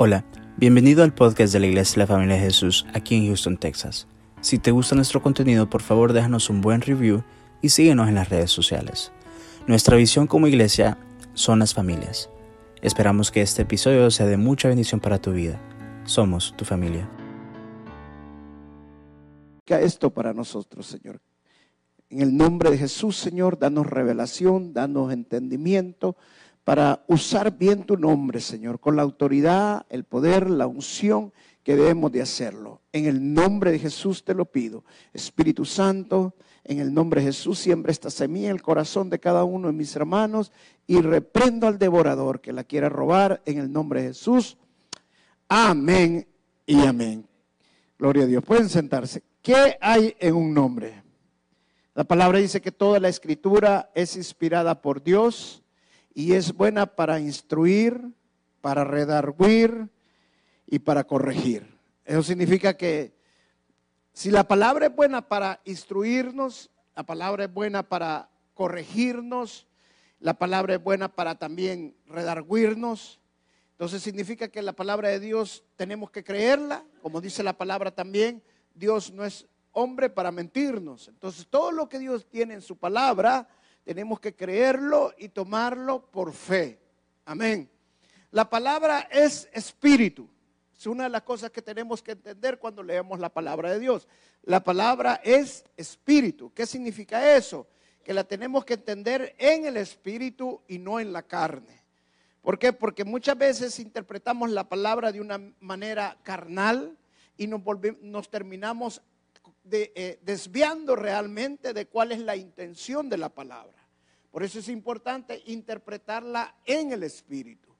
Hola, bienvenido al podcast de la Iglesia de la Familia de Jesús aquí en Houston, Texas. Si te gusta nuestro contenido, por favor déjanos un buen review y síguenos en las redes sociales. Nuestra visión como iglesia son las familias. Esperamos que este episodio sea de mucha bendición para tu vida. Somos tu familia. Esto para nosotros, Señor. En el nombre de Jesús, Señor, danos revelación, danos entendimiento para usar bien tu nombre, Señor, con la autoridad, el poder, la unción que debemos de hacerlo. En el nombre de Jesús te lo pido. Espíritu Santo, en el nombre de Jesús siembra esta semilla en el corazón de cada uno de mis hermanos y reprendo al devorador que la quiera robar en el nombre de Jesús. Amén y amén. Gloria a Dios. Pueden sentarse. ¿Qué hay en un nombre? La palabra dice que toda la escritura es inspirada por Dios y es buena para instruir, para redarguir y para corregir. Eso significa que si la palabra es buena para instruirnos, la palabra es buena para corregirnos, la palabra es buena para también redarguirnos, entonces significa que la palabra de Dios tenemos que creerla, como dice la palabra también, Dios no es hombre para mentirnos. Entonces todo lo que Dios tiene en su palabra, tenemos que creerlo y tomarlo por fe. Amén. La palabra es espíritu. Es una de las cosas que tenemos que entender cuando leemos la palabra de Dios. La palabra es espíritu. ¿Qué significa eso? Que la tenemos que entender en el espíritu y no en la carne. ¿Por qué? Porque muchas veces interpretamos la palabra de una manera carnal y nos, terminamos eh, desviando realmente de cuál es la intención de la palabra. Por eso es importante interpretarla en el Espíritu.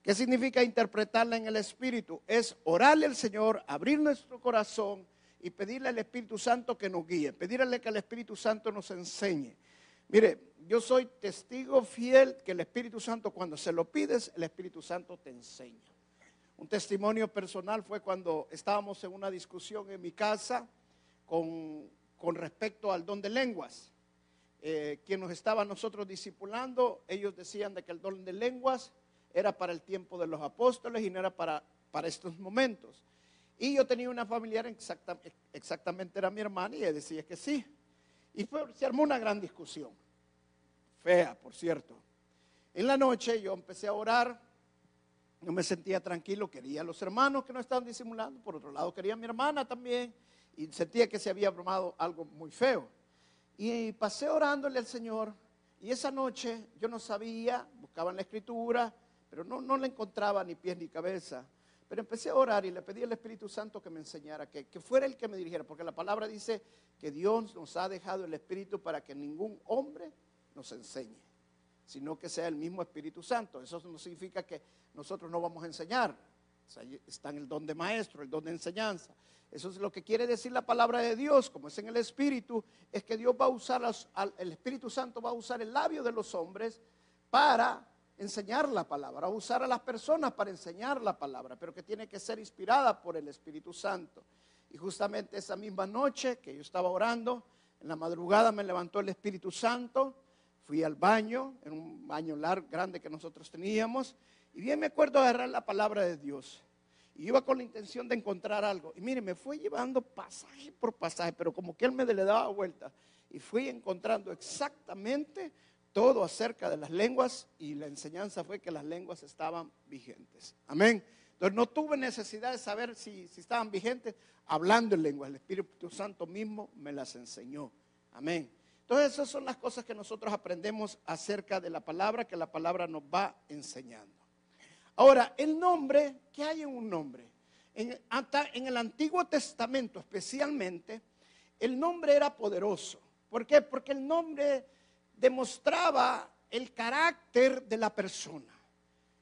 ¿Qué significa interpretarla en el Espíritu? Es orarle al Señor, abrir nuestro corazón y pedirle al Espíritu Santo que nos guíe, pedirle que el Espíritu Santo nos enseñe. Mire, yo soy testigo fiel que el Espíritu Santo cuando se lo pides, el Espíritu Santo te enseña. Un testimonio personal fue cuando estábamos en una discusión en mi casa con, con respecto al don de lenguas eh, quien nos estaba nosotros discipulando, ellos decían de que el don de lenguas era para el tiempo de los apóstoles y no era para, para estos momentos. Y yo tenía una familiar, exactamente era mi hermana, y ella decía que sí. Y se armó una gran discusión, fea, por cierto. En la noche yo empecé a orar, no me sentía tranquilo, quería a los hermanos que no estaban disimulando, por otro lado quería a mi hermana también, y sentía que se había formado algo muy feo. Y pasé orándole al Señor. Y esa noche yo no sabía, buscaba en la escritura, pero no, no le encontraba ni pies ni cabeza. Pero empecé a orar y le pedí al Espíritu Santo que me enseñara, que, que fuera el que me dirigiera, porque la palabra dice que Dios nos ha dejado el Espíritu para que ningún hombre nos enseñe, sino que sea el mismo Espíritu Santo. Eso no significa que nosotros no vamos a enseñar. Está en el don de maestro, el don de enseñanza. Eso es lo que quiere decir la palabra de Dios, como es en el Espíritu, es que Dios va a usar, el Espíritu Santo va a usar el labio de los hombres para enseñar la palabra, a usar a las personas para enseñar la palabra, pero que tiene que ser inspirada por el Espíritu Santo. Y justamente esa misma noche que yo estaba orando, en la madrugada me levantó el Espíritu Santo, fui al baño, en un baño largo, grande que nosotros teníamos, y bien me acuerdo agarrar la palabra de Dios. Y iba con la intención de encontrar algo. Y mire, me fue llevando pasaje por pasaje, pero como que él me le daba vuelta. Y fui encontrando exactamente todo acerca de las lenguas y la enseñanza fue que las lenguas estaban vigentes. Amén. Entonces no tuve necesidad de saber si, si estaban vigentes hablando en lenguas. El Espíritu Santo mismo me las enseñó. Amén. Entonces esas son las cosas que nosotros aprendemos acerca de la palabra, que la palabra nos va enseñando. Ahora, el nombre, ¿qué hay en un nombre? En, en el Antiguo Testamento especialmente, el nombre era poderoso. ¿Por qué? Porque el nombre demostraba el carácter de la persona.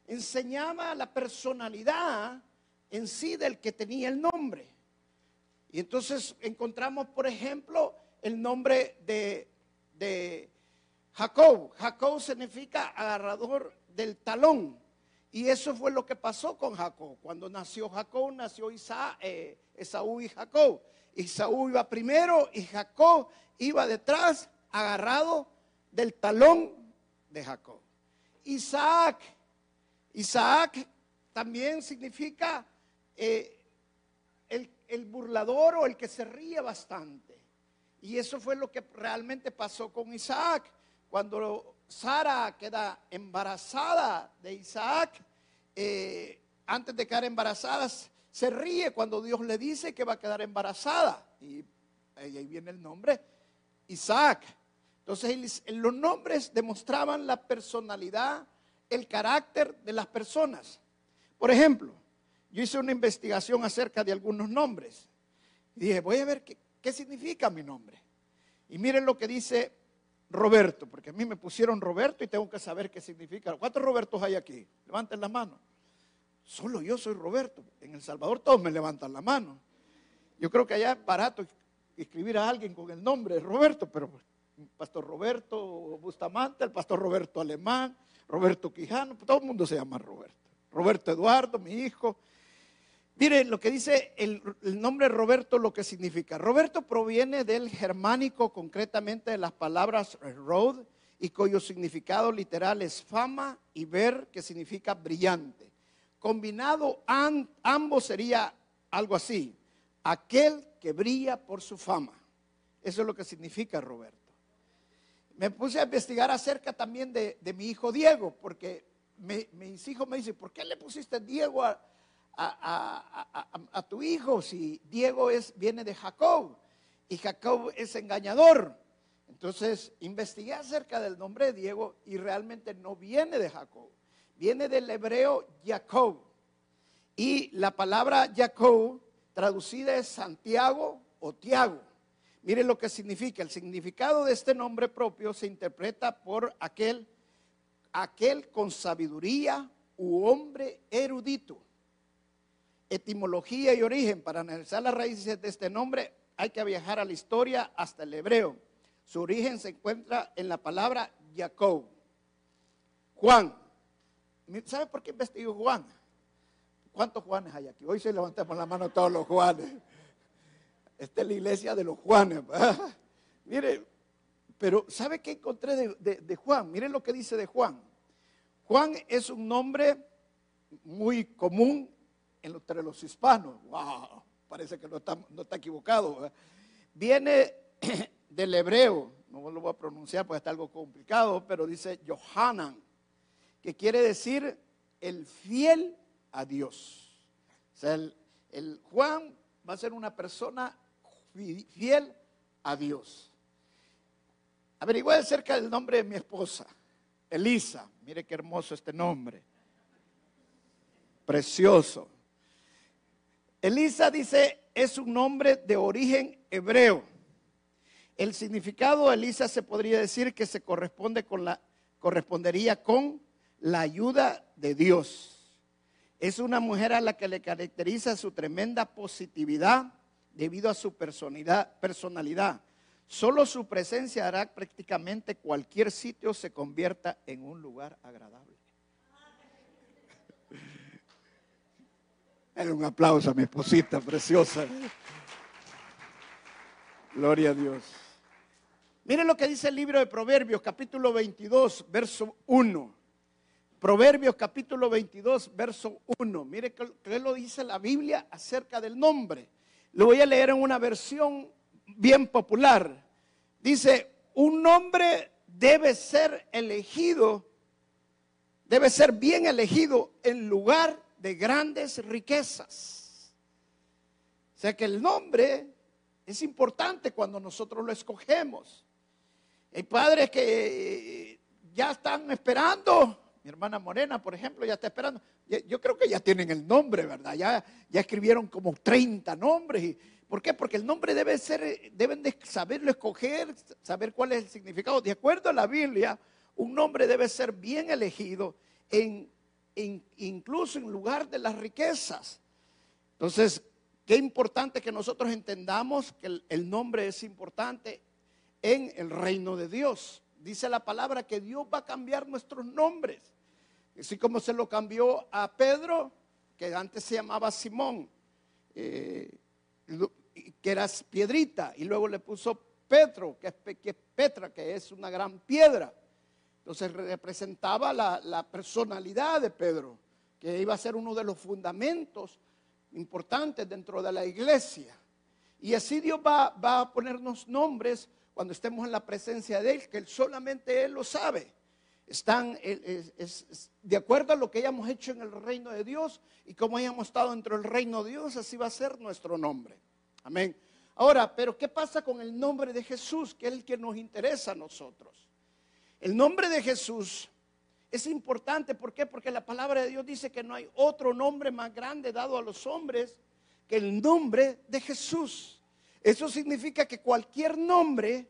Enseñaba la personalidad en sí del que tenía el nombre. Y entonces encontramos, por ejemplo, el nombre de, de Jacob. Jacob significa agarrador del talón. Y eso fue lo que pasó con Jacob. Cuando nació Jacob, nació Isa, eh, Esaú y Jacob. Esaú iba primero y Jacob iba detrás, agarrado del talón de Jacob. Isaac, Isaac también significa eh, el, el burlador o el que se ríe bastante. Y eso fue lo que realmente pasó con Isaac. Cuando Sara queda embarazada de Isaac, eh, antes de quedar embarazada, se ríe cuando Dios le dice que va a quedar embarazada. Y ahí viene el nombre, Isaac. Entonces los nombres demostraban la personalidad, el carácter de las personas. Por ejemplo, yo hice una investigación acerca de algunos nombres. Y dije, voy a ver qué, qué significa mi nombre. Y miren lo que dice Roberto, porque a mí me pusieron Roberto y tengo que saber qué significa. ¿Cuántos Robertos hay aquí? Levanten la mano. Solo yo soy Roberto. En El Salvador todos me levantan la mano. Yo creo que allá es barato escribir a alguien con el nombre de Roberto, pero Pastor Roberto Bustamante, el Pastor Roberto Alemán, Roberto Quijano, todo el mundo se llama Roberto. Roberto Eduardo, mi hijo. Miren lo que dice el, nombre Roberto, lo que significa. Roberto proviene del germánico, concretamente de las palabras road, y cuyo significado literal es fama y ver, que significa brillante. Combinado ambos sería algo así, aquel que brilla por su fama. Eso es lo que significa Roberto. Me puse a investigar acerca también de, mi hijo Diego, porque mis hijos me dicen, ¿por qué le pusiste Diego a, a, tu hijo si Diego es, viene de Jacob y Jacob es engañador? Entonces investigué acerca del nombre de Diego y realmente no viene de Jacob viene del hebreo Jacob. Y la palabra Jacob traducida es Santiago o Tiago. Miren lo que significa. El significado de este nombre propio se interpreta por aquel, aquel con sabiduría u hombre erudito. Etimología y origen. Para analizar las raíces de este nombre hay que viajar a la historia hasta el hebreo. Su origen se encuentra en la palabra Jacob. Juan, ¿Sabe por qué investigó Juan? ¿Cuántos Juanes hay aquí? Hoy se levantamos la mano todos los Juanes. Esta es la iglesia de los Juanes. Mire, pero ¿sabe qué encontré de, Juan? Miren lo que dice de Juan. Juan es un nombre muy común entre los hispanos. ¡Wow! Parece que no está, no está equivocado. Viene del hebreo, no lo voy a pronunciar porque está algo complicado, pero dice Johanan que quiere decir el fiel a Dios. O sea, el, Juan va a ser una persona fiel a Dios. Averigüe acerca del nombre de mi esposa, Elisa. Mire qué hermoso este nombre. Precioso. Elisa dice, es un nombre de origen hebreo. El significado de Elisa se podría decir que se corresponde con la correspondería con la ayuda de Dios. Es una mujer a la que le caracteriza su tremenda positividad debido a su personalidad. Solo su presencia hará prácticamente cualquier sitio se convierta en un lugar agradable. Era un aplauso a mi esposita preciosa. Gloria a Dios. Miren lo que dice el libro de Proverbios, capítulo 22, verso 1. Proverbios capítulo 22, verso 1. Mire qué lo dice la Biblia acerca del nombre. Lo voy a leer en una versión bien popular. Dice, un nombre debe ser elegido, debe ser bien elegido en lugar de grandes riquezas. O sea que el nombre es importante cuando nosotros lo escogemos. Hay padres que ya están esperando mi hermana Morena, por ejemplo, ya está esperando. Yo creo que ya tienen el nombre, ¿verdad? Ya, ya escribieron como 30 nombres. ¿Por qué? Porque el nombre debe ser, deben de saberlo escoger, saber cuál es el significado. De acuerdo a la Biblia, un nombre debe ser bien elegido, en, incluso en lugar de las riquezas. Entonces, qué importante que nosotros entendamos que el nombre es importante en el reino de Dios dice la palabra que Dios va a cambiar nuestros nombres. Así como se lo cambió a Pedro, que antes se llamaba Simón, eh, que era piedrita, y luego le puso Petro, que es, Petra, que es una gran piedra. Entonces representaba la, personalidad de Pedro, que iba a ser uno de los fundamentos importantes dentro de la iglesia. Y así Dios va, a ponernos nombres cuando estemos en la presencia de Él, que solamente Él lo sabe. Están de acuerdo a lo que hayamos hecho en el reino de Dios y como hayamos estado dentro del reino de Dios, así va a ser nuestro nombre. Amén. Ahora, pero ¿qué pasa con el nombre de Jesús, que es el que nos interesa a nosotros? El nombre de Jesús es importante, ¿por qué? Porque la palabra de Dios dice que no hay otro nombre más grande dado a los hombres que el nombre de Jesús. Eso significa que cualquier nombre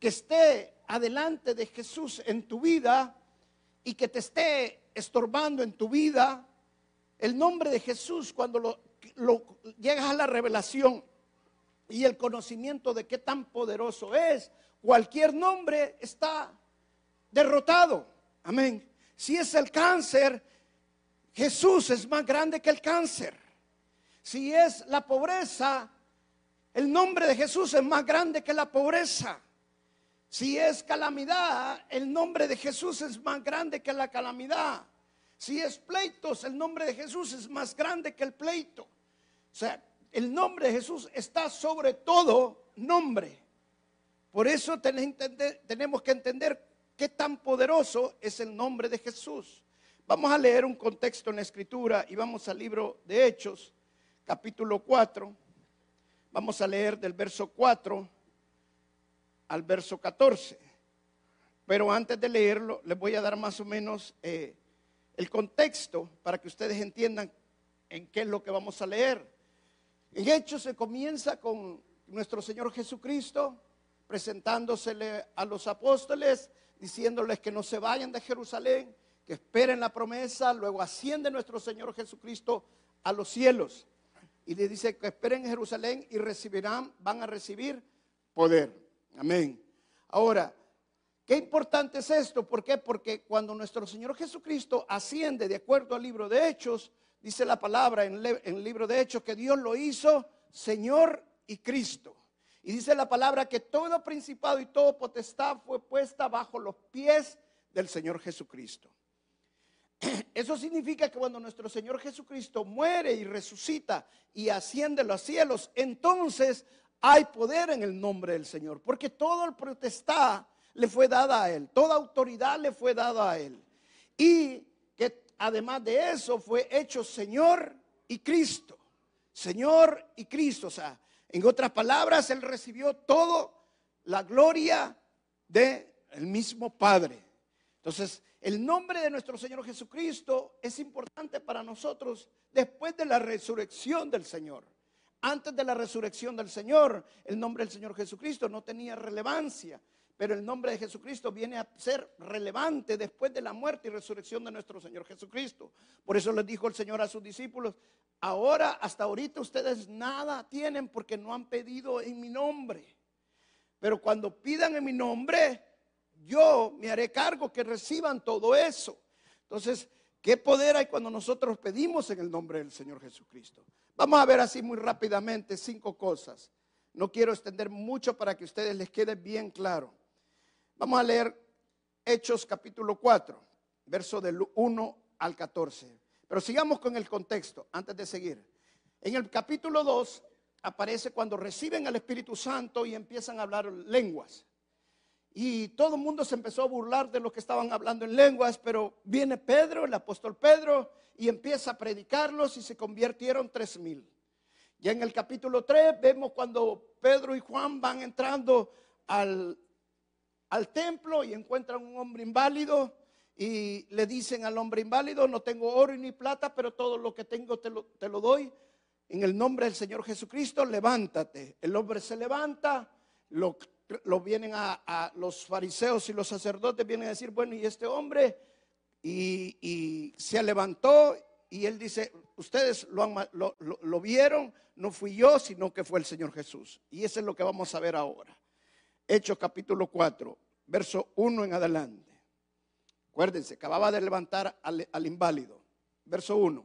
que esté adelante de Jesús en tu vida y que te esté estorbando en tu vida, el nombre de Jesús, cuando lo, llegas a la revelación y el conocimiento de qué tan poderoso es, cualquier nombre está derrotado. Amén. Si es el cáncer, Jesús es más grande que el cáncer. Si es la pobreza, el nombre de Jesús es más grande que la pobreza. Si es calamidad, el nombre de Jesús es más grande que la calamidad. Si es pleitos, el nombre de Jesús es más grande que el pleito. O sea, el nombre de Jesús está sobre todo nombre. Por eso tenemos que entender qué tan poderoso es el nombre de Jesús. Vamos a leer un contexto en la escritura y vamos al libro de Hechos, capítulo 4. Vamos a leer del verso 4 al verso 14. Pero antes de leerlo, les voy a dar más o menos eh, el contexto para que ustedes entiendan en qué es lo que vamos a leer. En Hechos se comienza con nuestro Señor Jesucristo presentándosele a los apóstoles, diciéndoles que no se vayan de Jerusalén, que esperen la promesa, luego asciende nuestro Señor Jesucristo a los cielos. Y le dice que esperen en Jerusalén y recibirán, van a recibir poder. Amén. Ahora, qué importante es esto. ¿Por qué? Porque cuando nuestro Señor Jesucristo asciende de acuerdo al libro de Hechos, dice la palabra en, el libro de Hechos que Dios lo hizo Señor y Cristo. Y dice la palabra que todo principado y todo potestad fue puesta bajo los pies del Señor Jesucristo. Eso significa que cuando nuestro Señor Jesucristo muere y resucita y asciende a los cielos, entonces hay poder en el nombre del Señor, porque todo el potestad le fue dada a Él, toda autoridad le fue dada a Él. Y que además de eso fue hecho Señor y Cristo. Señor y Cristo, o sea, en otras palabras, Él recibió toda la gloria del mismo Padre. Entonces, el nombre de nuestro Señor Jesucristo es importante para nosotros después de la resurrección del Señor. Antes de la resurrección del Señor, el nombre del Señor Jesucristo no tenía relevancia, pero el nombre de Jesucristo viene a ser relevante después de la muerte y resurrección de nuestro Señor Jesucristo. Por eso les dijo el Señor a sus discípulos, ahora, hasta ahorita ustedes nada tienen porque no han pedido en mi nombre. Pero cuando pidan en mi nombre, yo me haré cargo que reciban todo eso. Entonces, ¿Qué poder hay cuando nosotros pedimos en el nombre del Señor Jesucristo? Vamos a ver así muy rápidamente cinco cosas. No quiero extender mucho para que ustedes les quede bien claro. Vamos a leer Hechos capítulo 4, verso del 1 al 14. Pero sigamos con el contexto antes de seguir. En el capítulo 2 aparece cuando reciben al Espíritu Santo y empiezan a hablar lenguas. Y todo el mundo se empezó a burlar de lo que estaban hablando en lenguas, pero viene Pedro, el apóstol Pedro, y empieza a predicarlos y se convirtieron tres mil. Ya en el capítulo 3 vemos cuando Pedro y Juan van entrando al, al templo y encuentran un hombre inválido y le dicen al hombre inválido, no tengo oro ni plata, pero todo lo que tengo te lo, te lo doy. En el nombre del Señor Jesucristo, levántate. El hombre se levanta, lo vienen a, los fariseos y los sacerdotes vienen a decir, bueno, y este hombre, y, se levantó y él dice, ustedes lo, lo, vieron, no fui yo, sino que fue el Señor Jesús. Y eso es lo que vamos a ver ahora. Hechos capítulo 4, verso 1 en adelante. Acuérdense, acababa de levantar al, al inválido. Verso 1.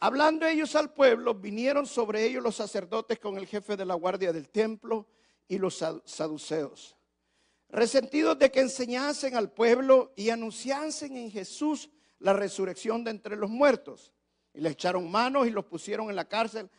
Hablando ellos al pueblo, vinieron sobre ellos los sacerdotes con el jefe de la guardia del templo y los saduceos, resentidos de que enseñasen al pueblo y anunciasen en Jesús la resurrección de entre los muertos. y le echaron manos y los pusieron en la cárcel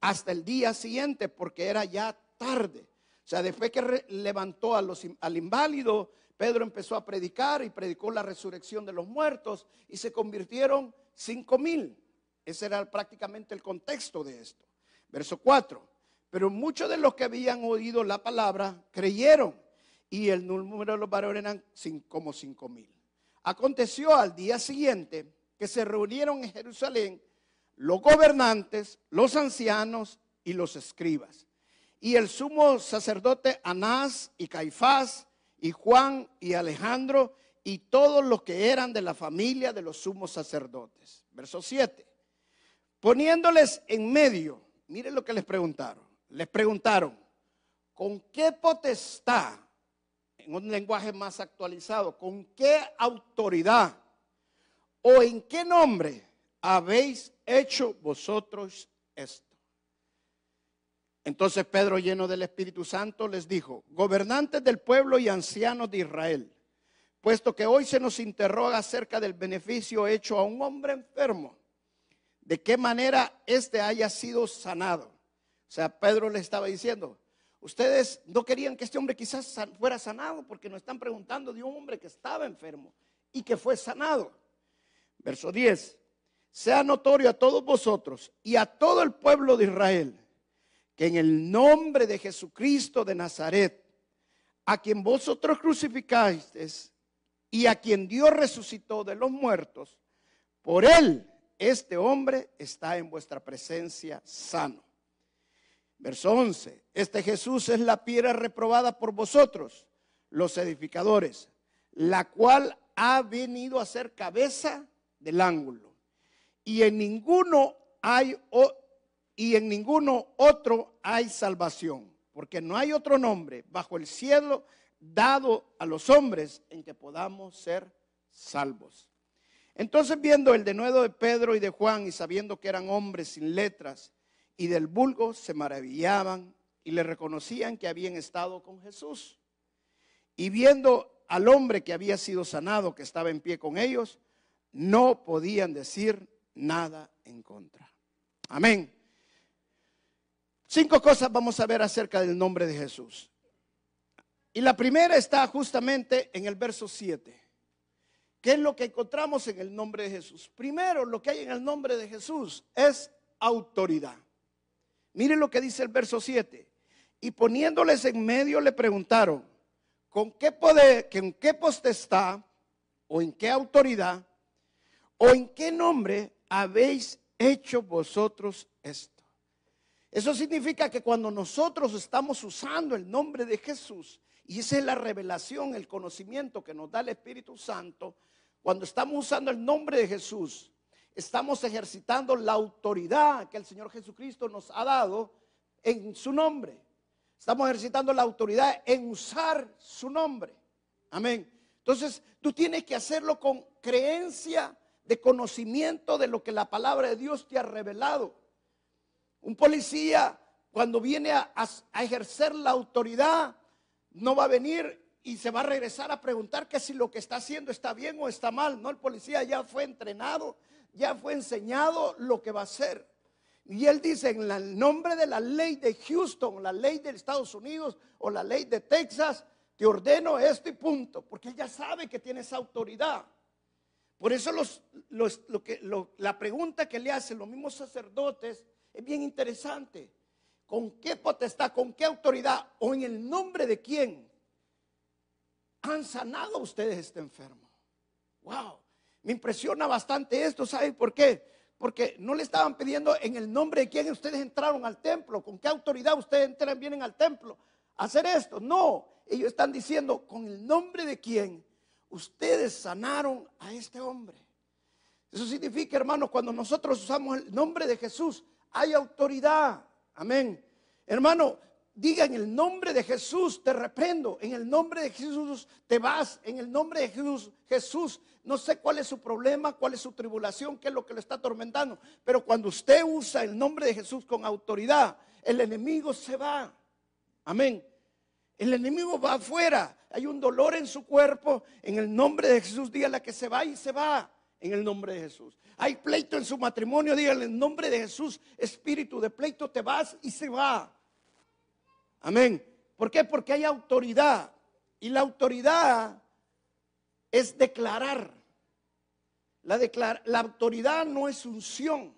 hasta el día siguiente porque era ya tarde. Sea, después que levantó a los, al inválido, Pedro empezó a predicar y predicó la resurrección de los muertos y se convirtieron cinco mil. Ese era prácticamente el contexto de esto. Verso 4. Pero muchos de los que habían oído la palabra creyeron y el número de los varones eran como cinco mil. Aconteció al día siguiente que se reunieron en Jerusalén los gobernantes, los ancianos y los escribas. Y el sumo sacerdote Anás y Caifás y Juan y Alejandro y todos los que eran de la familia de los sumos sacerdotes. Verso 7. Poniéndoles en medio, miren lo que les preguntaron. Les preguntaron, ¿con qué potestad, en un lenguaje más actualizado, con qué autoridad o en qué nombre habéis hecho vosotros esto? Entonces Pedro, lleno del Espíritu Santo, les dijo, gobernantes del pueblo y ancianos de Israel, puesto que hoy se nos interroga acerca del beneficio hecho a un hombre enfermo, de qué manera éste haya sido sanado. O sea, Pedro le estaba diciendo, ustedes no querían que este hombre quizás fuera sanado porque nos están preguntando de un hombre que estaba enfermo y que fue sanado. Verso 10, sea notorio a todos vosotros y a todo el pueblo de Israel que en el nombre de Jesucristo de Nazaret, a quien vosotros crucificasteis y a quien Dios resucitó de los muertos, por él este hombre está en vuestra presencia sano. Verso 11, este Jesús es la piedra reprobada por vosotros, los edificadores, la cual ha venido a ser cabeza del ángulo. Y en ninguno hay y en ninguno otro hay salvación, porque no hay otro nombre bajo el cielo dado a los hombres en que podamos ser salvos. Entonces viendo el denuedo de Pedro y de Juan y sabiendo que eran hombres sin letras y del vulgo, se maravillaban y le reconocían que habían estado con Jesús. Y viendo al hombre que había sido sanado, que estaba en pie con ellos, no podían decir nada en contra. Amén. Cinco cosas vamos a ver acerca del nombre de Jesús. Y la primera está justamente en el verso 7. ¿Qué es lo que encontramos en el nombre de Jesús? Primero, lo que hay en el nombre de Jesús es autoridad. Miren lo que dice el verso 7. Y poniéndoles en medio le preguntaron, ¿con qué poder, en qué potestad o en qué autoridad o en qué nombre habéis hecho vosotros esto? Eso significa que cuando nosotros estamos usando el nombre de Jesús, y esa es la revelación, el conocimiento que nos da el Espíritu Santo, cuando estamos usando el nombre de Jesús, estamos ejercitando la autoridad que el Señor Jesucristo nos ha dado en su nombre. Estamos ejercitando la autoridad en usar su nombre. Amén. Entonces, tú tienes que hacerlo con creencia de conocimiento de lo que la palabra de Dios te ha revelado. Un policía cuando viene a, ejercer la autoridad no va a venir y se va a regresar a preguntar que si lo que está haciendo está bien o está mal. No, el policía ya fue entrenado, ya fue enseñado lo que va a hacer. Y él dice, en el nombre de la ley de Houston, la ley de Estados Unidos o la ley de Texas, te ordeno esto y punto, porque él ya sabe que tiene esa autoridad. Por eso la pregunta que le hacen los mismos sacerdotes es bien interesante. ¿Con qué potestad, con qué autoridad o en el nombre de quién han sanado ustedes este enfermo? Wow, me impresiona bastante esto, ¿saben por qué? Porque no le estaban pidiendo en el nombre de quién ustedes entraron al templo, con qué autoridad ustedes entran, vienen al templo a hacer esto. No, ellos están diciendo con el nombre de quién ustedes sanaron a este hombre. Eso significa, hermanos, cuando nosotros usamos el nombre de Jesús, hay autoridad. Amén. Hermano, diga en el nombre de Jesús, te reprendo. En el nombre de Jesús te vas. En el nombre de Jesús, Jesús, no sé cuál es su problema, cuál es su tribulación, qué es lo que le está atormentando. Pero cuando usted usa el nombre de Jesús con autoridad, el enemigo se va. Amén. El enemigo va afuera. Hay un dolor en su cuerpo. En el nombre de Jesús, dígale que se va y se va. En el nombre de Jesús. Hay pleito en su matrimonio, díganle en nombre de Jesús, espíritu de pleito, te vas y se va. Amén. ¿Por qué? Porque hay autoridad. Y la autoridad es declarar. La, la autoridad no es unción.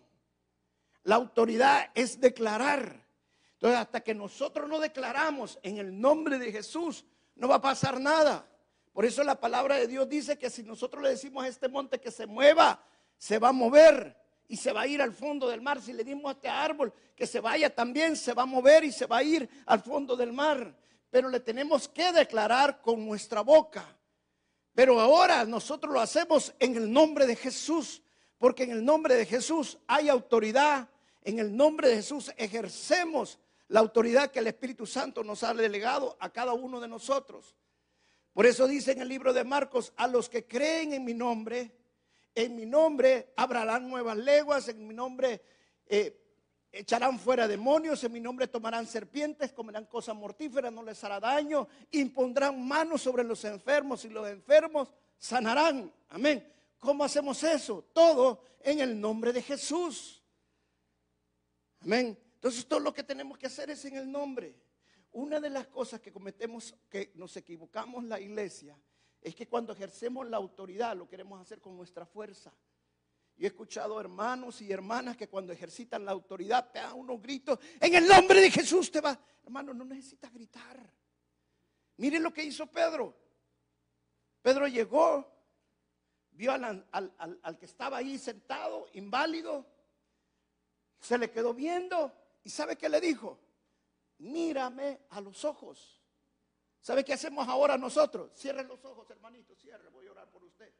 La autoridad es declarar. Entonces, hasta que nosotros no declaramos en el nombre de Jesús, no va a pasar nada. Por eso la palabra de Dios dice que si nosotros le decimos a este monte que se mueva, se va a mover y se va a ir al fondo del mar. Si le dimos a este árbol que se vaya también, se va a mover y se va a ir al fondo del mar. Pero le tenemos que declarar con nuestra boca. Pero ahora nosotros lo hacemos en el nombre de Jesús, porque en el nombre de Jesús hay autoridad. En el nombre de Jesús ejercemos la autoridad que el Espíritu Santo nos ha delegado a cada uno de nosotros. Por eso dice en el libro de Marcos, a los que creen en mi nombre, en mi nombre abrarán nuevas leguas, en mi nombre eh, echarán fuera demonios, en mi nombre tomarán serpientes, comerán cosas mortíferas, no les hará daño, impondrán manos sobre los enfermos y los enfermos sanarán. Amén. ¿Cómo hacemos eso? Todo en el nombre de Jesús. Amén. Entonces todo lo que tenemos que hacer es en el nombre. Una de las cosas que cometemos, que nos equivocamos la iglesia, es que cuando ejercemos la autoridad lo queremos hacer con nuestra fuerza. Yo he escuchado hermanos y hermanas que cuando ejercitan la autoridad pegan unos gritos, en el nombre de Jesús te va. Hermano, no necesitas gritar. Miren lo que hizo Pedro. Pedro llegó, vio al, al que estaba ahí sentado, inválido, se le quedó viendo y ¿sabe qué le dijo? Mírame a los ojos. ¿Sabe qué hacemos ahora nosotros? Cierre los ojos, hermanito, cierre, voy a orar por usted.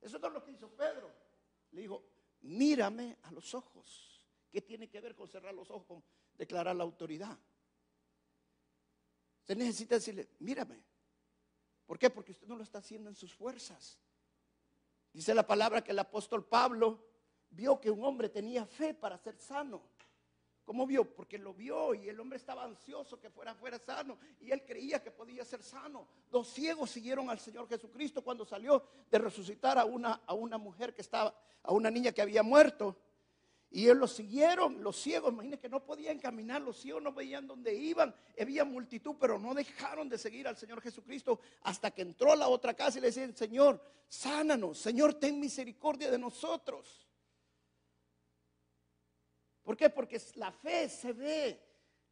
Eso es lo que hizo Pedro. Le dijo, mírame a los ojos. ¿Qué tiene que ver con cerrar los ojos, con declarar la autoridad? Usted necesita decirle, mírame. ¿Por qué? Porque usted no lo está haciendo en sus fuerzas. Dice la palabra que el apóstol Pablo vio que un hombre tenía fe para ser sano. ¿Cómo vio? Porque lo vio y el hombre estaba ansioso que fuera, fuera sano y él creía que podía ser sano. Dos ciegos siguieron al Señor Jesucristo cuando salió de resucitar a una, a una mujer que estaba, a una niña que había muerto. Y ellos lo siguieron, los ciegos, imagínense que no podían caminar, los ciegos no veían dónde iban, había multitud, pero no dejaron de seguir al Señor Jesucristo hasta que entró a la otra casa y le decían, Señor, sánanos, Señor, ten misericordia de nosotros. ¿Por qué? Porque la fe se ve,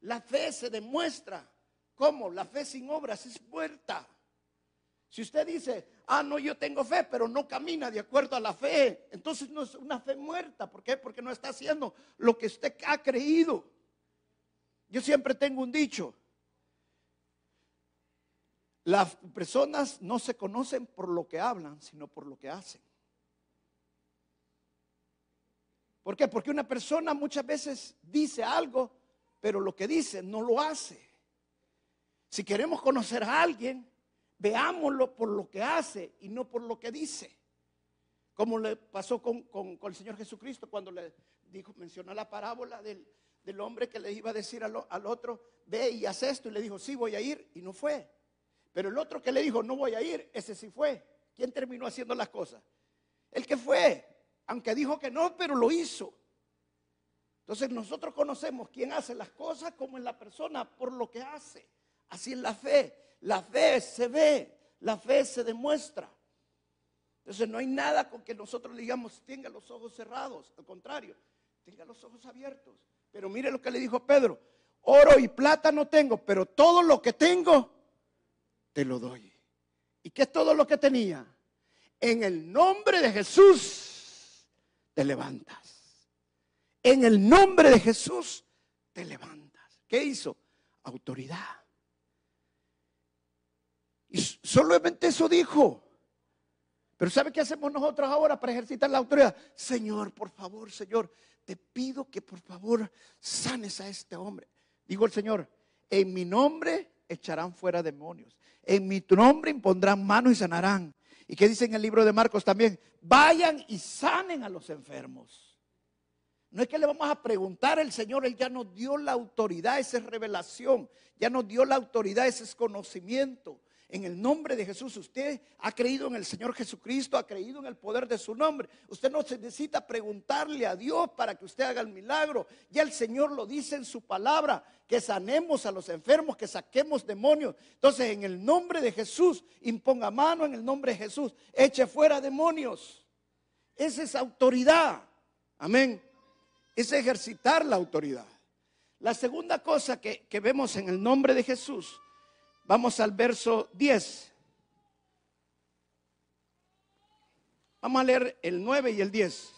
la fe se demuestra. ¿Cómo? La fe sin obras es muerta. Si usted dice, ah, no, yo tengo fe, pero no camina de acuerdo a la fe, entonces no es una fe muerta. ¿Por qué? Porque no está haciendo lo que usted ha creído. Yo siempre tengo un dicho. Las personas no se conocen por lo que hablan, sino por lo que hacen. ¿Por qué? Porque una persona muchas veces dice algo, pero lo que dice no lo hace. Si queremos conocer a alguien, veámoslo por lo que hace y no por lo que dice. Como le pasó con, el Señor Jesucristo cuando le dijo, mencionó la parábola del, hombre que le iba a decir al, al, otro, ve y haz esto. Y le dijo, sí, voy a ir. Y no fue. Pero el otro que le dijo, no voy a ir, ese sí fue. ¿Quién terminó haciendo las cosas? El que fue aunque dijo que no, pero lo hizo. Entonces nosotros conocemos quién hace las cosas como en la persona por lo que hace. Así es la fe. La fe se ve, la fe se demuestra. Entonces no hay nada con que nosotros digamos, tenga los ojos cerrados. Al contrario, tenga los ojos abiertos. Pero mire lo que le dijo Pedro. Oro y plata no tengo, pero todo lo que tengo, te lo doy. ¿Y qué es todo lo que tenía? En el nombre de Jesús te levantas. En el nombre de Jesús te levantas. ¿Qué hizo? Autoridad. Y solamente eso dijo. Pero ¿sabe qué hacemos nosotros ahora para ejercitar la autoridad? Señor, por favor, Señor, te pido que por favor sanes a este hombre. Digo el Señor, en mi nombre echarán fuera demonios. En mi nombre impondrán manos y sanarán. ¿Y qué dice en el libro de Marcos también? Vayan y sanen a los enfermos. No es que le vamos a preguntar al Señor, Él ya nos dio la autoridad, esa es revelación, ya nos dio la autoridad, ese es conocimiento. En el nombre de Jesús, usted ha creído en el Señor Jesucristo, ha creído en el poder de su nombre. Usted no necesita preguntarle a Dios para que usted haga el milagro. Ya el Señor lo dice en su palabra, que sanemos a los enfermos, que saquemos demonios. Entonces, en el nombre de Jesús, imponga mano en el nombre de Jesús, eche fuera demonios. Esa es autoridad. Amén. Es ejercitar la autoridad. La segunda cosa que, que vemos en el nombre de Jesús Vamos al verso 10. Vamos a leer el 9 y el 10.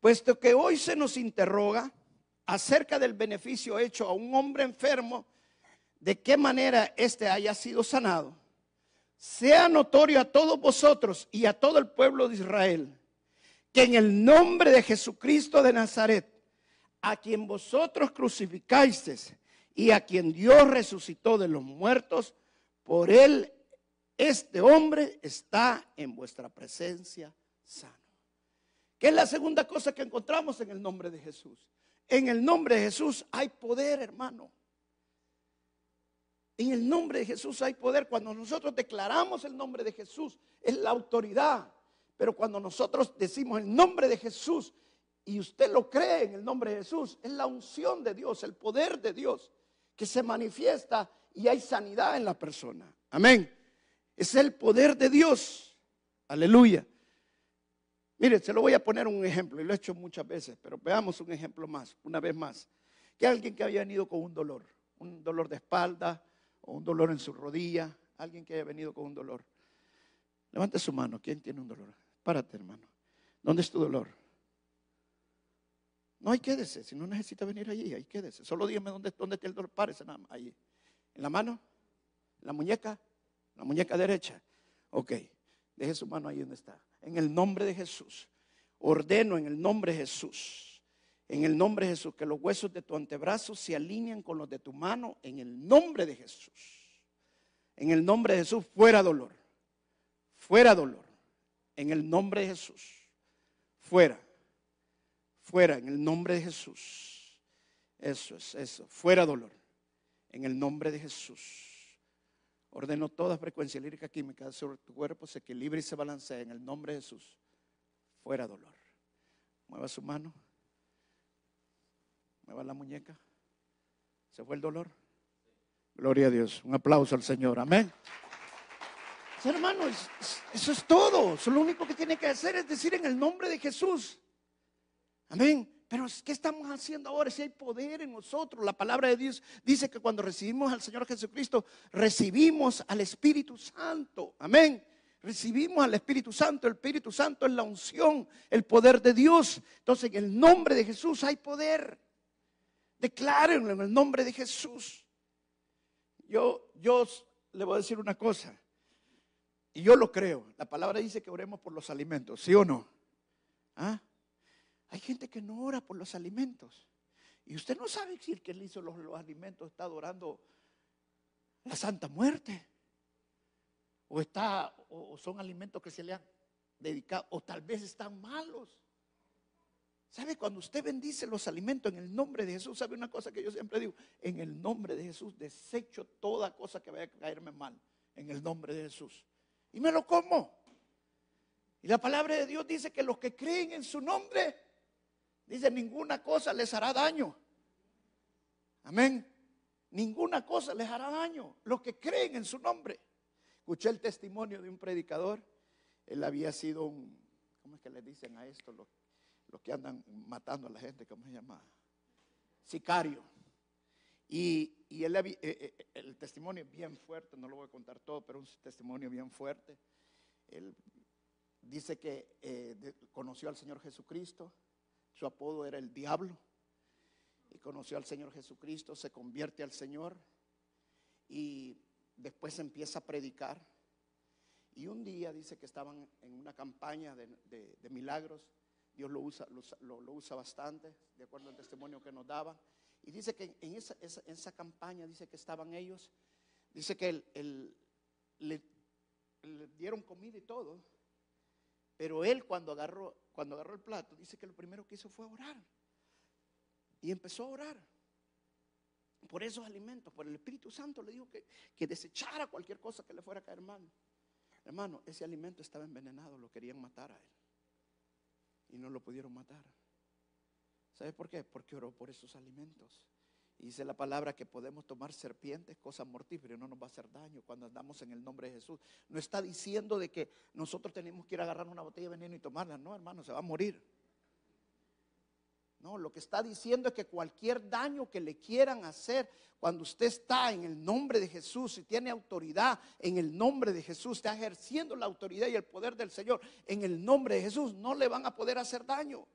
Puesto que hoy se nos interroga acerca del beneficio hecho a un hombre enfermo, de qué manera éste haya sido sanado, sea notorio a todos vosotros y a todo el pueblo de Israel, que en el nombre de Jesucristo de Nazaret, a quien vosotros crucificáis y a quien Dios resucitó de los muertos, por él este hombre está en vuestra presencia sano. ¿Qué es la segunda cosa que encontramos en el nombre de Jesús? En el nombre de Jesús hay poder, hermano. En el nombre de Jesús hay poder. Cuando nosotros declaramos el nombre de Jesús, es la autoridad. Pero cuando nosotros decimos el nombre de Jesús y usted lo cree en el nombre de Jesús, es la unción de Dios, el poder de Dios que se manifiesta y hay sanidad en la persona. Amén. Es el poder de Dios. Aleluya. Mire, se lo voy a poner un ejemplo, y lo he hecho muchas veces, pero veamos un ejemplo más, una vez más. Que alguien que haya venido con un dolor, un dolor de espalda o un dolor en su rodilla, alguien que haya venido con un dolor. Levante su mano, ¿quién tiene un dolor? Párate, hermano. ¿Dónde es tu dolor? No, hay quédese. Si no necesita venir allí, ahí quédese. Solo dígame dónde, dónde está el dolor. Párese nada más. Ahí. ¿En la mano? ¿En la muñeca? ¿La muñeca derecha? Ok. Deje su mano ahí donde está. En el nombre de Jesús. Ordeno en el nombre de Jesús. En el nombre de Jesús. Que los huesos de tu antebrazo se alineen con los de tu mano. En el nombre de Jesús. En el nombre de Jesús. Fuera dolor. Fuera dolor. En el nombre de Jesús. Fuera. Fuera, en el nombre de Jesús. Eso es, eso. Fuera dolor. En el nombre de Jesús. Ordeno toda frecuencia lírica química sobre tu cuerpo, se equilibre y se balancea en el nombre de Jesús. Fuera dolor. Mueva su mano. Mueva la muñeca. ¿Se fue el dolor? Gloria a Dios. Un aplauso al Señor. Amén. Hermanos, eso es todo. Eso lo único que tiene que hacer es decir en el nombre de Jesús. Amén. Pero ¿qué estamos haciendo ahora si hay poder en nosotros? La palabra de Dios dice que cuando recibimos al Señor Jesucristo, recibimos al Espíritu Santo. Amén. Recibimos al Espíritu Santo. El Espíritu Santo es la unción, el poder de Dios. Entonces, en el nombre de Jesús hay poder. Declárenlo en el nombre de Jesús. Yo, yo le voy a decir una cosa. Y yo lo creo. La palabra dice que oremos por los alimentos. ¿Sí o no? ¿Ah? Hay gente que no ora por los alimentos. Y usted no sabe si el que le hizo los, alimentos está adorando la Santa Muerte. O, está, o son alimentos que se le han dedicado, o tal vez están malos. ¿Sabe? Cuando usted bendice los alimentos en el nombre de Jesús, ¿sabe una cosa que yo siempre digo? En el nombre de Jesús desecho toda cosa que vaya a caerme mal. En el nombre de Jesús. Y me lo como. Y la palabra de Dios dice que los que creen en su nombre Dice, ninguna cosa les hará daño. Amén. Ninguna cosa les hará daño. Los que creen en su nombre. Escuché el testimonio de un predicador. Él había sido un, ¿cómo es que le dicen a esto? Los, que andan matando a la gente, ¿cómo se llama? Sicario. Y, él, eh, eh, el testimonio es bien fuerte, no lo voy a contar todo, pero un testimonio bien fuerte. Él dice que eh, conoció al Señor Jesucristo su apodo era el diablo. Y conoció al Señor Jesucristo, se convierte al Señor y después empieza a predicar. Y un día dice que estaban en una campaña de, milagros. Dios lo usa, lo, usa bastante, de acuerdo al testimonio que nos daba. Y dice que en esa, campaña, dice que estaban ellos, dice que le, le dieron comida y todo, pero él cuando agarró, cuando agarró el plato, dice que lo primero que hizo fue orar. Y empezó a orar. por esos alimentos, por el Espíritu Santo le dijo que, que desechara cualquier cosa que le fuera a caer mal. Hermano, ese alimento estaba envenenado, lo querían matar a él. Y no lo pudieron matar. ¿Sabe por qué? Porque oró por esos alimentos. Y dice la palabra que podemos tomar serpientes, cosas mortíferas, no nos va a hacer daño cuando andamos en el nombre de Jesús. No está diciendo de que nosotros tenemos que ir a agarrar una botella de veneno y tomarla. No, hermano, se va a morir. No, lo que está diciendo es que cualquier daño que le quieran hacer cuando usted está en el nombre de Jesús y tiene autoridad en el nombre de Jesús, está ejerciendo la autoridad y el poder del Señor en el nombre de Jesús, no le van a poder hacer daño.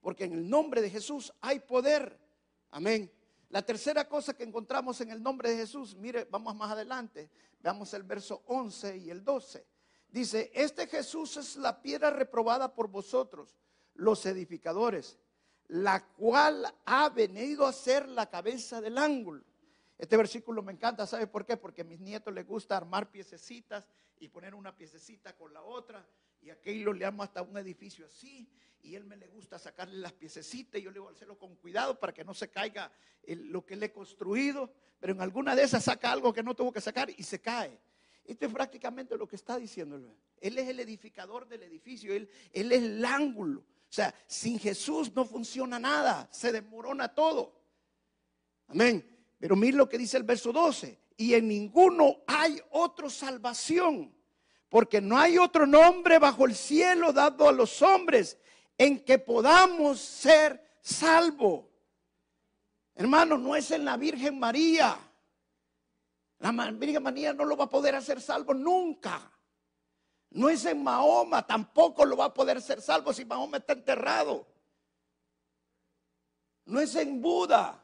Porque en el nombre de Jesús hay poder. Amén. La tercera cosa que encontramos en el nombre de Jesús, mire, vamos más adelante, veamos el verso 11 y el 12. Dice, este Jesús es la piedra reprobada por vosotros, los edificadores la cual ha venido a ser la cabeza del ángulo. Este versículo me encanta, ¿sabe por qué? Porque a mis nietos les gusta armar piececitas y poner una piececita con la otra. Y aquello le amo hasta un edificio así. Y él me le gusta sacarle las piececitas y yo le voy a hacerlo con cuidado para que no se caiga lo que le he construido. Pero en alguna de esas saca algo que no tuvo que sacar y se cae. Esto es prácticamente lo que está diciendo. Él es el edificador del edificio, él, él es el ángulo. O sea, sin Jesús no funciona nada, se desmorona todo. Amén. Pero mire lo que dice el verso 12. Y en ninguno hay otra salvación, porque no hay otro nombre bajo el cielo dado a los hombres en que podamos ser salvos. Hermano, no es en la Virgen María. La Virgen María no lo va a poder hacer salvo nunca. No es en Mahoma, tampoco lo va a poder ser salvo si Mahoma está enterrado. No es en Buda,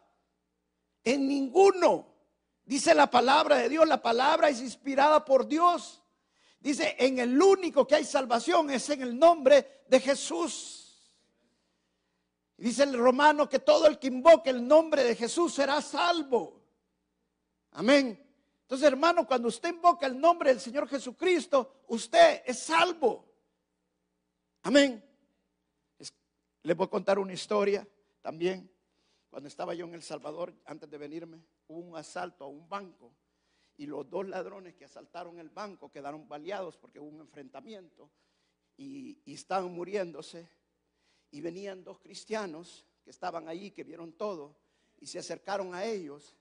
en ninguno. Dice la palabra de Dios, la palabra es inspirada por Dios. Dice, en el único que hay salvación es en el nombre de Jesús. Dice el romano que todo el que invoque el nombre de Jesús será salvo. Amén. Entonces, hermano, cuando usted invoca el nombre del Señor Jesucristo, usted es salvo. Amén. Les voy a contar una historia también. Cuando estaba yo en El Salvador, antes de venirme, hubo un asalto a un banco y los dos ladrones que asaltaron el banco quedaron baleados porque hubo un enfrentamiento y, estaban muriéndose. Y venían dos cristianos que estaban allí, que vieron todo, y se acercaron a ellos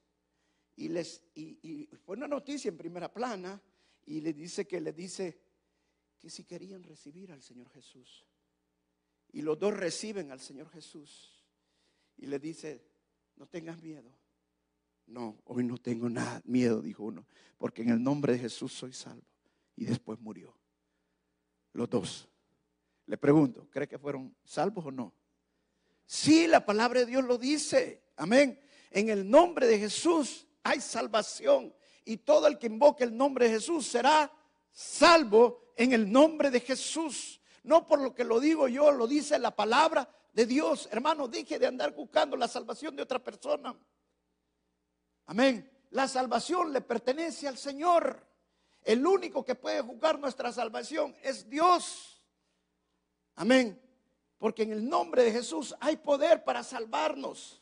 y, les, y, fue una noticia en primera plana y le dice que le dice que si querían recibir al Señor Jesús. Y los dos reciben al Señor Jesús. Y le dice, no tengas miedo. No, hoy no tengo nada, miedo, dijo uno, porque en el nombre de Jesús soy salvo. Y después murió. Los dos. Le pregunto, ¿cree que fueron salvos o no? Sí, la palabra de Dios lo dice. Amén. En el nombre de Jesús hay salvación. Y todo el que invoque el nombre de Jesús será salvo en el nombre de Jesús. No por lo que lo digo yo, lo dice la palabra de Dios. Hermano, deje de andar buscando la salvación de otra persona. Amén. La salvación le pertenece al Señor. El único que puede juzgar nuestra salvación es Dios. Amén. Porque en el nombre de Jesús hay poder para salvarnos.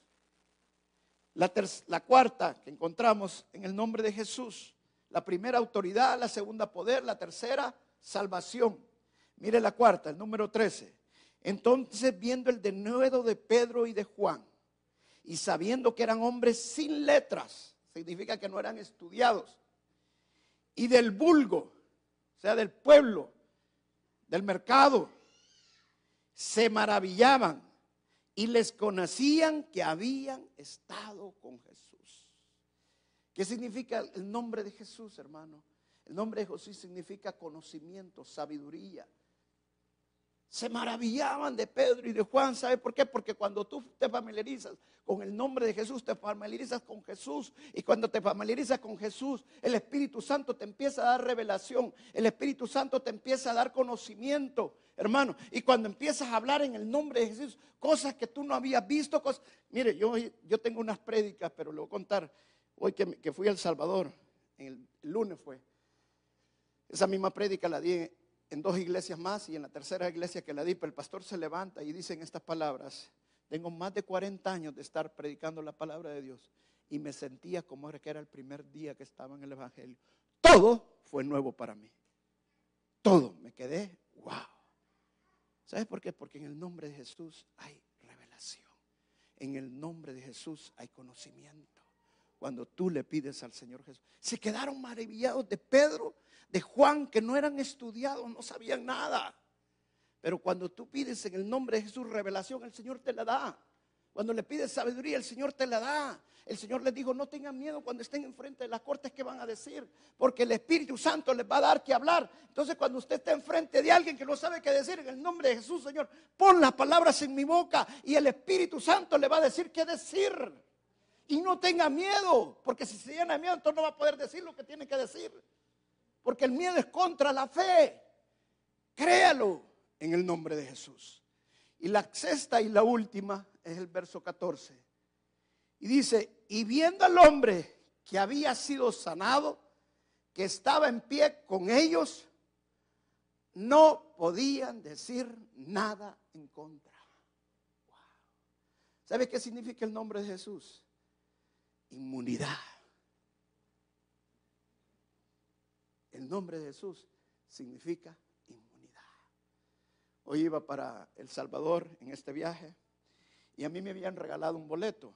La, cuarta que encontramos en el nombre de Jesús. La primera autoridad, la segunda poder, la tercera salvación. Mire la cuarta, el número 13. Entonces viendo el denuedo de Pedro y de Juan y sabiendo que eran hombres sin letras, significa que no eran estudiados, y del vulgo, o sea, del pueblo, del mercado, se maravillaban y les conocían que habían estado con Jesús. ¿Qué significa el nombre de Jesús, hermano? El nombre de Jesús significa conocimiento, sabiduría, se maravillaban de Pedro y de Juan. ¿Sabe por qué? Porque cuando tú te familiarizas con el nombre de Jesús, te familiarizas con Jesús. Y cuando te familiarizas con Jesús, el Espíritu Santo te empieza a dar revelación. El Espíritu Santo te empieza a dar conocimiento, hermano. Y cuando empiezas a hablar en el nombre de Jesús, cosas que tú no habías visto. Cosas... Mire, yo, yo tengo unas prédicas, pero le voy a contar. Hoy que, que fui a El Salvador, el, el lunes fue. Esa misma prédica la di en dos iglesias más y en la tercera iglesia que la di, el pastor se levanta y dice en estas palabras, tengo más de 40 años de estar predicando la palabra de Dios y me sentía como era que era el primer día que estaba en el Evangelio. Todo fue nuevo para mí. Todo. Me quedé, wow. ¿Sabes por qué? Porque en el nombre de Jesús hay revelación. En el nombre de Jesús hay conocimiento. Cuando tú le pides al Señor Jesús. Se quedaron maravillados de Pedro, de Juan, que no eran estudiados, no sabían nada. Pero cuando tú pides en el nombre de Jesús revelación, el Señor te la da. Cuando le pides sabiduría, el Señor te la da. El Señor les dijo, no tengan miedo cuando estén enfrente de las cortes que van a decir, porque el Espíritu Santo les va a dar que hablar. Entonces cuando usted está enfrente de alguien que no sabe qué decir, en el nombre de Jesús, Señor, pon las palabras en mi boca y el Espíritu Santo le va a decir qué decir. Y no tenga miedo, porque si se llena de miedo, entonces no va a poder decir lo que tiene que decir. Porque el miedo es contra la fe. Créalo en el nombre de Jesús. Y la sexta y la última es el verso 14. Y dice, y viendo al hombre que había sido sanado, que estaba en pie con ellos, no podían decir nada en contra. ¿Sabe qué significa el nombre de Jesús? Inmunidad. El nombre de Jesús significa inmunidad. Hoy iba para El Salvador en este viaje y a mí me habían regalado un boleto.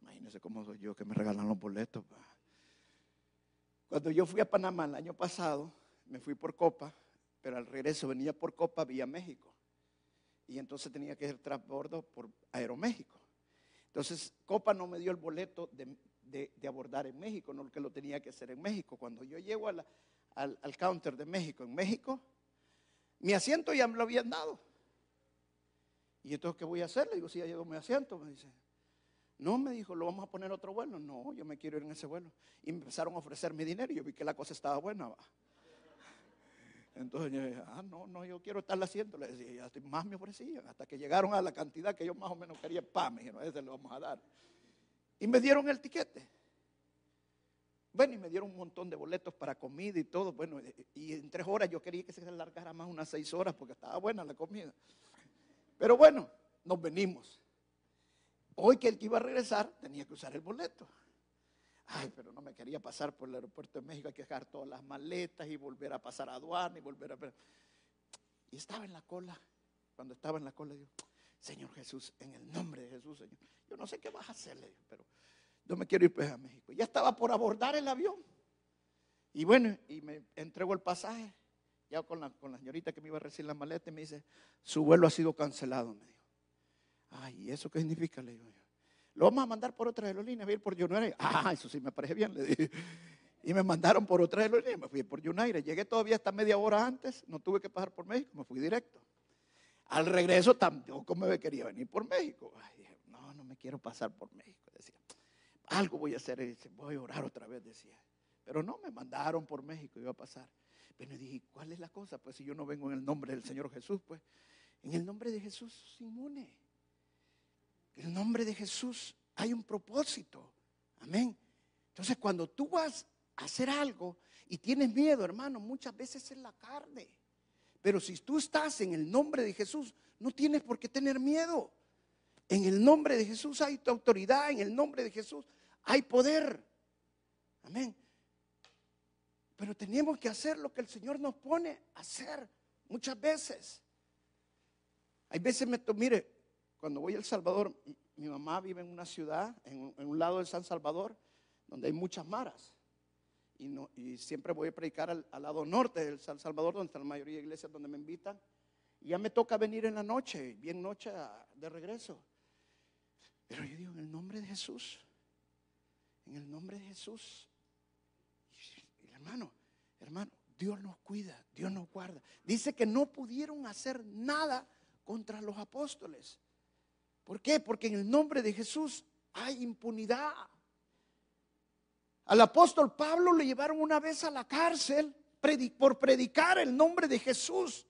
Imagínense cómo soy yo que me regalan los boletos. Cuando yo fui a Panamá el año pasado, me fui por Copa, pero al regreso venía por Copa vía México. Y entonces tenía que ir transbordo por Aeroméxico. Entonces Copa no me dio el boleto de, abordar en México, no que lo tenía que hacer en México. Cuando yo llego al, al counter de México en México, mi asiento ya me lo habían dado. ¿Y entonces qué voy a hacer? Le digo, si ya llegó mi asiento, me dice. No, me dijo, lo vamos a poner otro vuelo. No, yo me quiero ir en ese vuelo. Y me empezaron a ofrecer mi dinero y yo vi que la cosa estaba buena. Entonces ah, no, no, yo quiero estarla haciendo. Le decía, y más me ofrecían. Hasta que llegaron a la cantidad que yo más o menos quería, pa, me dijeron, ese le vamos a dar. Y me dieron el tiquete. Bueno, y me dieron un montón de boletos para comida y todo. Bueno, y en tres horas yo quería que se alargara más unas seis horas porque estaba buena la comida. Pero bueno, nos venimos. Hoy que el que iba a regresar tenía que usar el boleto. Ay, pero no me quería pasar por el aeropuerto de México, hay que dejar todas las maletas y volver a pasar a aduana y volver a... Y estaba en la cola, cuando estaba en la cola, digo, Señor Jesús, en el nombre de Jesús, Señor. Yo no sé qué vas a hacerle, pero yo me quiero ir pues a México. Ya estaba por abordar el avión. Y bueno, y me entregó el pasaje ya con la, con la señorita que me iba a recibir la maleta, y me dice, su vuelo ha sido cancelado, me dijo. Ay, ¿y eso qué significa? Le digo yo. Lo vamos a mandar por otra aerolínea, voy a ir por United. Ah, eso sí me parece bien, le dije. Y me mandaron por otra aerolínea, me fui por United. Llegué todavía hasta media hora antes, no tuve que pasar por México, me fui directo. Al regreso tampoco me quería venir por México. Ay, no, no me quiero pasar por México. Decía, algo voy a hacer, voy a orar otra vez, decía. Pero no, me mandaron por México, iba a pasar. Pero dije, ¿cuál es la cosa? Pues si yo no vengo en el nombre del Señor Jesús, pues en el nombre de Jesús inmune. El nombre de Jesús hay un propósito. Amén. Entonces cuando tú vas a hacer algo y tienes miedo, hermano, muchas veces es la carne. Pero si tú estás en el nombre de Jesús, no tienes por qué tener miedo. En el nombre de Jesús hay tu autoridad, en el nombre de Jesús hay poder. Amén. Pero tenemos que hacer lo que el Señor nos pone a hacer muchas veces. Hay veces me mire, cuando voy a El Salvador, mi mamá vive en una ciudad, en, un lado de San Salvador, donde hay muchas maras. Y, no, y siempre voy a predicar al, lado norte de San Salvador, donde está la mayoría de iglesias donde me invitan. Y ya me toca venir en la noche, bien noche de regreso. Pero yo digo, en el nombre de Jesús, en el nombre de Jesús, hermano, hermano, Dios nos cuida, Dios nos guarda. Dice que no pudieron hacer nada contra los apóstoles. ¿Por qué? Porque en el nombre de Jesús hay impunidad. Al apóstol Pablo le llevaron una vez a la cárcel por predicar el nombre de Jesús.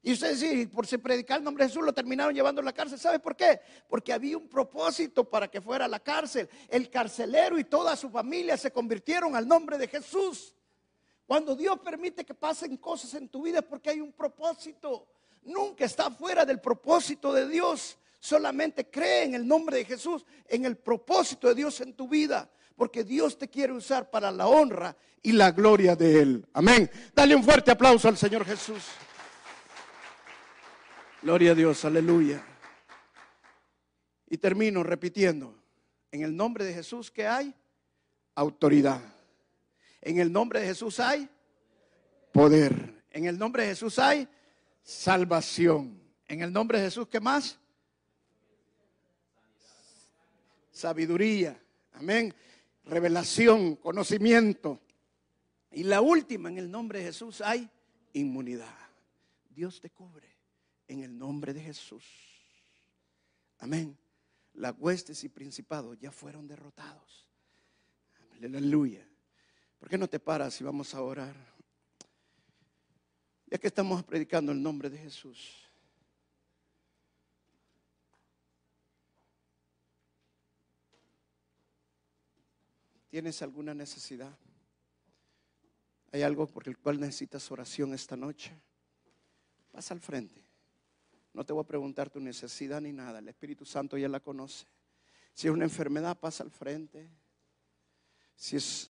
Y ustedes sí, por predicar el nombre de Jesús lo terminaron llevando a la cárcel. ¿Sabe por qué? Porque había un propósito para que fuera a la cárcel. El carcelero y toda su familia se convirtieron al nombre de Jesús. Cuando Dios permite que pasen cosas en tu vida es porque hay un propósito. Nunca está fuera del propósito de Dios. Solamente cree en el nombre de Jesús, en el propósito de Dios en tu vida, porque Dios te quiere usar para la honra y la gloria de Él. Amén. Dale un fuerte aplauso al Señor Jesús. Gloria a Dios, aleluya. Y termino repitiendo, en el nombre de Jesús, ¿qué hay? Autoridad. En el nombre de Jesús hay poder. En el nombre de Jesús hay salvación. En el nombre de Jesús, ¿qué más? Sabiduría. Amén. Revelación, conocimiento. Y la última, en el nombre de Jesús hay inmunidad. Dios te cubre en el nombre de Jesús. Amén. Las huestes y principados ya fueron derrotados. Aleluya. ¿Por qué no te paras y vamos a orar? Ya que estamos predicando el nombre de Jesús. ¿Tienes alguna necesidad? ¿Hay algo por el cual necesitas oración esta noche? Pasa al frente. No te voy a preguntar tu necesidad ni nada. El Espíritu Santo ya la conoce. Si es una enfermedad, pasa al frente. Si es